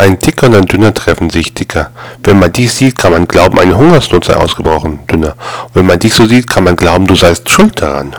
Ein Dicker und ein Dünner treffen sich, Dicker. Wenn man dich sieht, kann man glauben, eine Hungersnot sei ausgebrochen, Dünner. Und wenn man dich so sieht, kann man glauben, du seist schuld daran.